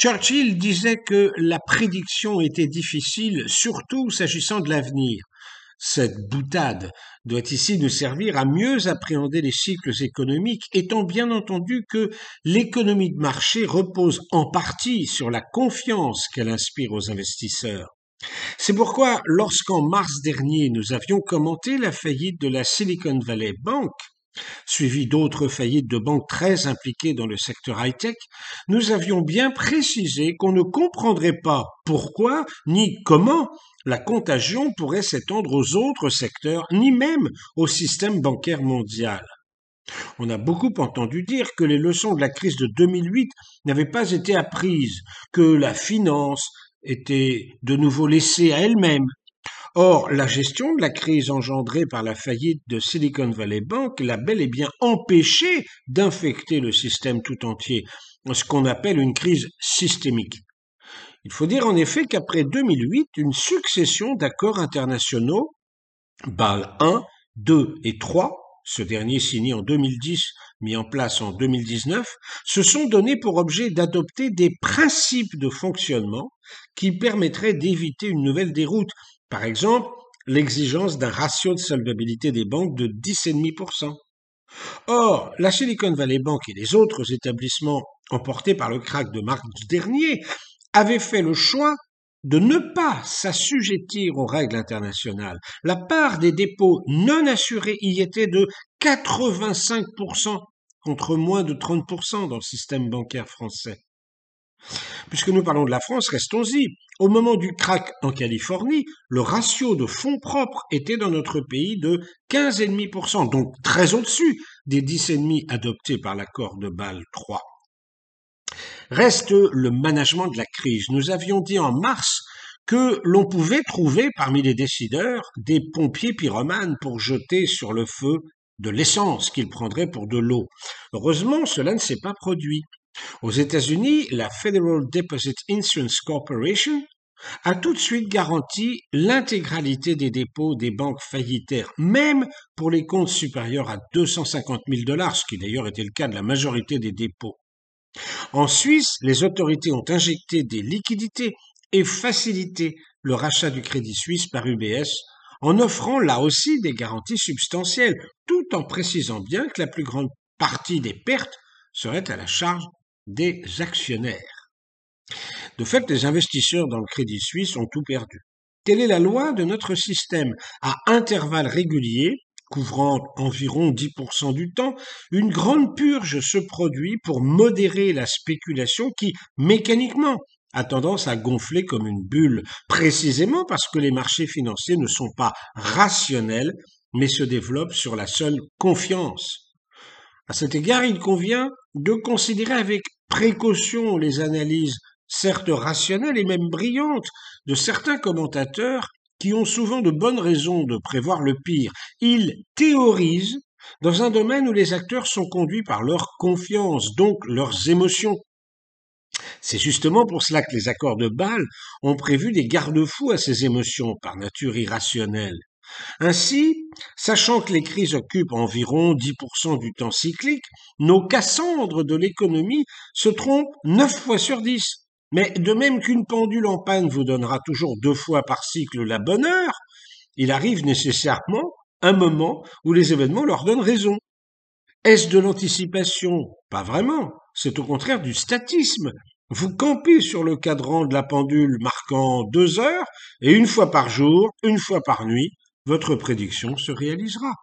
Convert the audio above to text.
Churchill disait que la prédiction était difficile, surtout s'agissant de l'avenir. Cette boutade doit ici nous servir à mieux appréhender les cycles économiques, étant bien entendu que l'économie de marché repose en partie sur la confiance qu'elle inspire aux investisseurs. C'est pourquoi, lorsqu'en mars dernier nous avions commenté la faillite de la Silicon Valley Bank, suivi d'autres faillites de banques très impliquées dans le secteur high-tech, nous avions bien précisé qu'on ne comprendrait pas pourquoi ni comment la contagion pourrait s'étendre aux autres secteurs, ni même au système bancaire mondial. On a beaucoup entendu dire que les leçons de la crise de 2008 n'avaient pas été apprises, que la finance était de nouveau laissée à elle-même. Or, la gestion de la crise engendrée par la faillite de Silicon Valley Bank l'a bel et bien empêché d'infecter le système tout entier, ce qu'on appelle une crise systémique. Il faut dire en effet qu'après 2008, une succession d'accords internationaux, BAL 1, 2 et 3, ce dernier signé en 2010, mis en place en 2019, se sont donnés pour objet d'adopter des principes de fonctionnement qui permettraient d'éviter une nouvelle déroute. Par exemple, l'exigence d'un ratio de solvabilité des banques de 10,5%. Or, la Silicon Valley Bank et les autres établissements emportés par le crack de mars dernier avait fait le choix de ne pas s'assujettir aux règles internationales. La part des dépôts non assurés y était de 85% contre moins de 30% dans le système bancaire français. Puisque nous parlons de la France, restons-y. Au moment du crack en Californie, le ratio de fonds propres était dans notre pays de 15,5%, donc très au-dessus des 10,5% adoptés par l'accord de Bâle III. Reste le management de la crise. Nous avions dit en mars que l'on pouvait trouver parmi les décideurs des pompiers pyromanes pour jeter sur le feu de l'essence qu'ils prendraient pour de l'eau. Heureusement, cela ne s'est pas produit. Aux États-Unis, la Federal Deposit Insurance Corporation a tout de suite garanti l'intégralité des dépôts des banques faillitaires, même pour les comptes supérieurs à 250 000 dollars, ce qui d'ailleurs était le cas de la majorité des dépôts. En Suisse, les autorités ont injecté des liquidités et facilité le rachat du crédit suisse par UBS en offrant là aussi des garanties substantielles, tout en précisant bien que la plus grande partie des pertes serait à la charge des actionnaires. De fait, les investisseurs dans le crédit suisse ont tout perdu. Telle est la loi de notre système? À intervalles réguliers, couvrant environ 10% du temps, une grande purge se produit pour modérer la spéculation qui, mécaniquement, a tendance à gonfler comme une bulle, précisément parce que les marchés financiers ne sont pas rationnels, mais se développent sur la seule confiance. À cet égard, il convient de considérer avec précaution les analyses certes rationnelles et même brillantes de certains commentateurs qui ont souvent de bonnes raisons de prévoir le pire. Ils théorisent dans un domaine où les acteurs sont conduits par leur confiance, donc leurs émotions. C'est justement pour cela que les accords de Bâle ont prévu des garde-fous à ces émotions par nature irrationnelle. Ainsi, sachant que les crises occupent environ 10% du temps cyclique, nos Cassandres de l'économie se trompent 9 fois sur 10. Mais de même qu'une pendule en panne vous donnera toujours deux fois par cycle la bonne heure, il arrive nécessairement un moment où les événements leur donnent raison. Est-ce de l'anticipation? Pas vraiment. C'est au contraire du statisme. Vous campez sur le cadran de la pendule marquant deux heures, et une fois par jour, une fois par nuit, votre prédiction se réalisera.